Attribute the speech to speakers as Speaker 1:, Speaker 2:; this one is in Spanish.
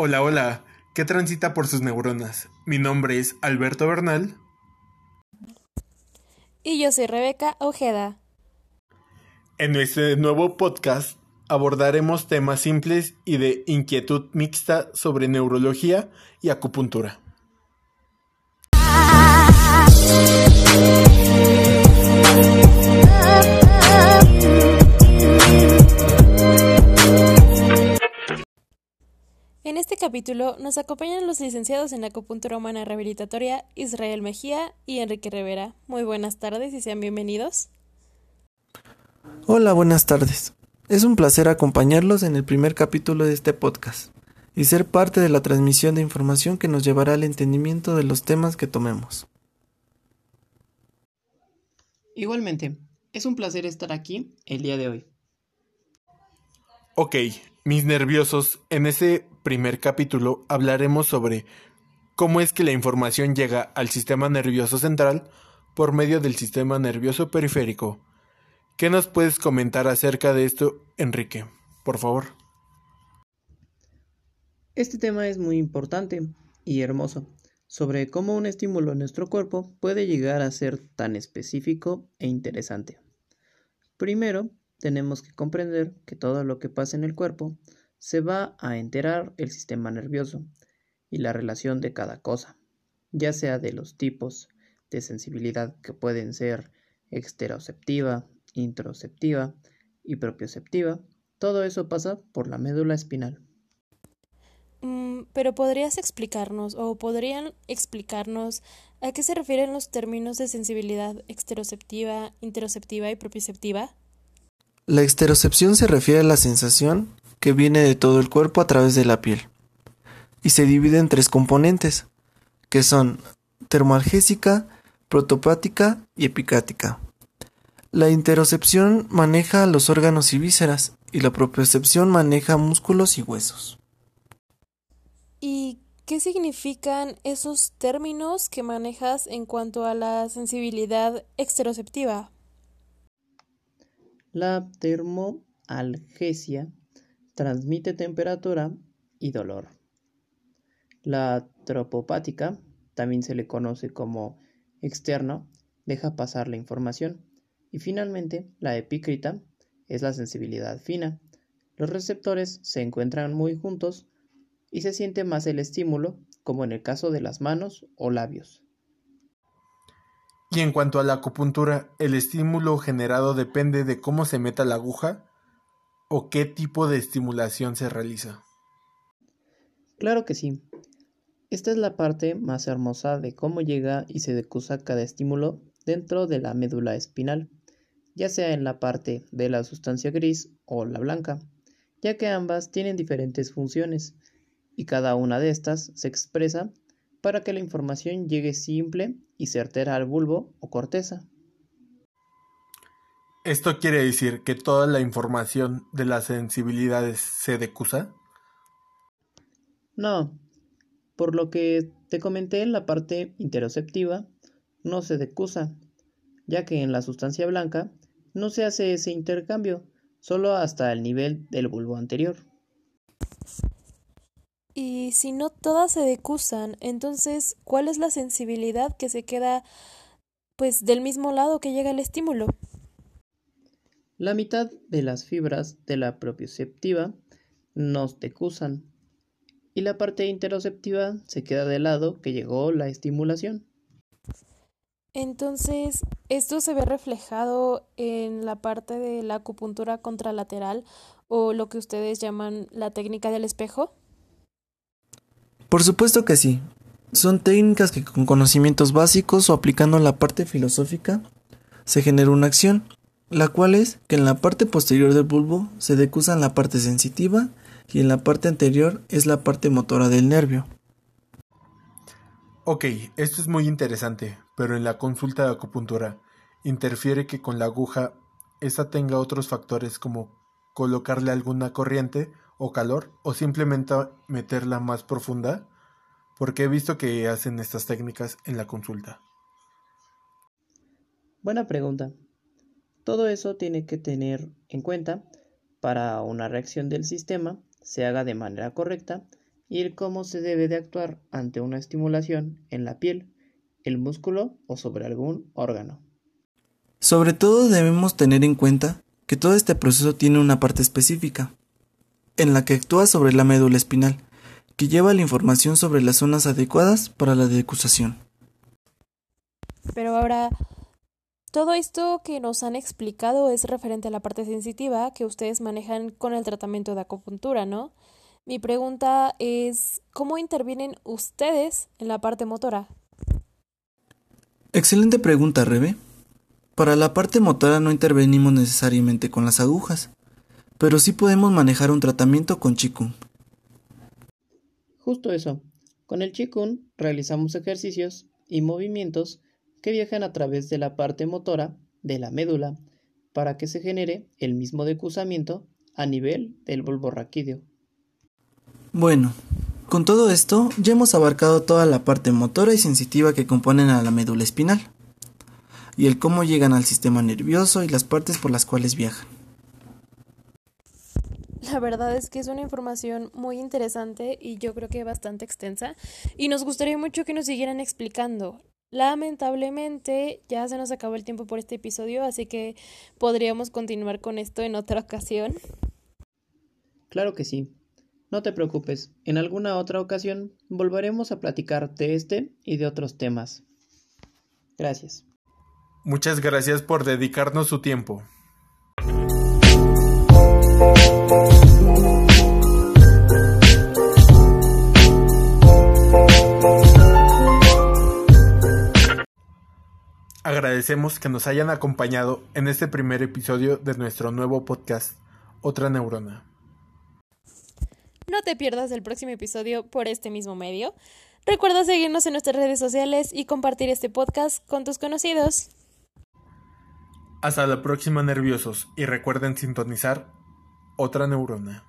Speaker 1: Hola, hola, ¿qué transita por sus neuronas? Mi nombre es Alberto Bernal.
Speaker 2: Y yo soy Rebeca Ojeda.
Speaker 1: En este nuevo podcast abordaremos temas simples y de inquietud mixta sobre neurología y acupuntura.
Speaker 2: Capítulo nos acompañan los licenciados en acupuntura humana rehabilitatoria Israel Mejía y Enrique Rivera. Muy buenas tardes y sean bienvenidos.
Speaker 3: Hola, buenas tardes. Es un placer acompañarlos en el primer capítulo de este podcast y ser parte de la transmisión de información que nos llevará al entendimiento de los temas que tomemos.
Speaker 4: Igualmente, es un placer estar aquí el día de hoy.
Speaker 1: Ok, mis nerviosos, en ese primer capítulo hablaremos sobre cómo es que la información llega al sistema nervioso central por medio del sistema nervioso periférico. ¿Qué nos puedes comentar acerca de esto, Enrique? Por favor.
Speaker 4: Este tema es muy importante y hermoso sobre cómo un estímulo en nuestro cuerpo puede llegar a ser tan específico e interesante. Primero, tenemos que comprender que todo lo que pasa en el cuerpo se va a enterar el sistema nervioso y la relación de cada cosa, ya sea de los tipos de sensibilidad que pueden ser exteroceptiva, introceptiva y propioceptiva, todo eso pasa por la médula espinal.
Speaker 2: Mm, pero podrías explicarnos o podrían explicarnos a qué se refieren los términos de sensibilidad exteroceptiva, interoceptiva y propioceptiva?
Speaker 3: La exterocepción se refiere a la sensación que viene de todo el cuerpo a través de la piel y se divide en tres componentes, que son termoalgésica, protopática y epicática. La interocepción maneja los órganos y vísceras y la propiocepción maneja músculos y huesos.
Speaker 2: ¿Y qué significan esos términos que manejas en cuanto a la sensibilidad exteroceptiva?
Speaker 4: La termoalgesia transmite temperatura y dolor. La tropopática, también se le conoce como externo, deja pasar la información. Y finalmente, la epícrita es la sensibilidad fina. Los receptores se encuentran muy juntos y se siente más el estímulo, como en el caso de las manos o labios.
Speaker 1: Y en cuanto a la acupuntura, ¿el estímulo generado depende de cómo se meta la aguja o qué tipo de estimulación se realiza?
Speaker 4: Claro que sí. Esta es la parte más hermosa de cómo llega y se decusa cada estímulo dentro de la médula espinal, ya sea en la parte de la sustancia gris o la blanca, ya que ambas tienen diferentes funciones y cada una de estas se expresa para que la información llegue simple y certera al bulbo o corteza.
Speaker 1: ¿Esto quiere decir que toda la información de las sensibilidades se decusa?
Speaker 4: No, por lo que te comenté en la parte interoceptiva, no se decusa, ya que en la sustancia blanca no se hace ese intercambio, solo hasta el nivel del bulbo anterior.
Speaker 2: Y si no todas se decusan, entonces, ¿cuál es la sensibilidad que se queda pues del mismo lado que llega el estímulo?
Speaker 4: La mitad de las fibras de la propioceptiva nos decusan y la parte interoceptiva se queda del lado que llegó la estimulación.
Speaker 2: Entonces, ¿esto se ve reflejado en la parte de la acupuntura contralateral o lo que ustedes llaman la técnica del espejo?
Speaker 3: Por supuesto que sí. Son técnicas que con conocimientos básicos o aplicando la parte filosófica se genera una acción, la cual es que en la parte posterior del bulbo se decusa la parte sensitiva y en la parte anterior es la parte motora del nervio.
Speaker 1: Ok, esto es muy interesante, pero en la consulta de acupuntura, ¿interfiere que con la aguja esta tenga otros factores como colocarle alguna corriente o calor o simplemente meterla más profunda? Porque he visto que hacen estas técnicas en la consulta.
Speaker 4: Buena pregunta. Todo eso tiene que tener en cuenta para una reacción del sistema se haga de manera correcta y el cómo se debe de actuar ante una estimulación en la piel, el músculo o sobre algún órgano.
Speaker 3: Sobre todo debemos tener en cuenta que todo este proceso tiene una parte específica, en la que actúa sobre la médula espinal, que lleva la información sobre las zonas adecuadas para la decusación.
Speaker 2: Pero ahora, todo esto que nos han explicado es referente a la parte sensitiva que ustedes manejan con el tratamiento de acupuntura, ¿no? Mi pregunta es, ¿cómo intervienen ustedes en la parte motora?
Speaker 3: Excelente pregunta, Rebe. Para la parte motora no intervenimos necesariamente con las agujas, pero sí podemos manejar un tratamiento con Qigong.
Speaker 4: Justo eso. Con el Qigong realizamos ejercicios y movimientos que viajan a través de la parte motora de la médula para que se genere el mismo decusamiento a nivel del bulbo raquídeo.
Speaker 3: Bueno, con todo esto ya hemos abarcado toda la parte motora y sensitiva que componen a la médula espinal y el cómo llegan al sistema nervioso y las partes por las cuales viajan.
Speaker 2: La verdad es que es una información muy interesante y yo creo que bastante extensa y nos gustaría mucho que nos siguieran explicando. Lamentablemente ya se nos acabó el tiempo por este episodio, así que podríamos continuar con esto en otra ocasión.
Speaker 4: Claro que sí. No te preocupes, en alguna otra ocasión volveremos a platicar de este y de otros temas. Gracias.
Speaker 1: Muchas gracias por dedicarnos su tiempo. Agradecemos que nos hayan acompañado en este primer episodio de nuestro nuevo podcast, Otra Neurona.
Speaker 2: No te pierdas el próximo episodio por este mismo medio. Recuerda seguirnos en nuestras redes sociales y compartir este podcast con tus conocidos.
Speaker 1: Hasta la próxima nerviosos y recuerden sintonizar otra neurona.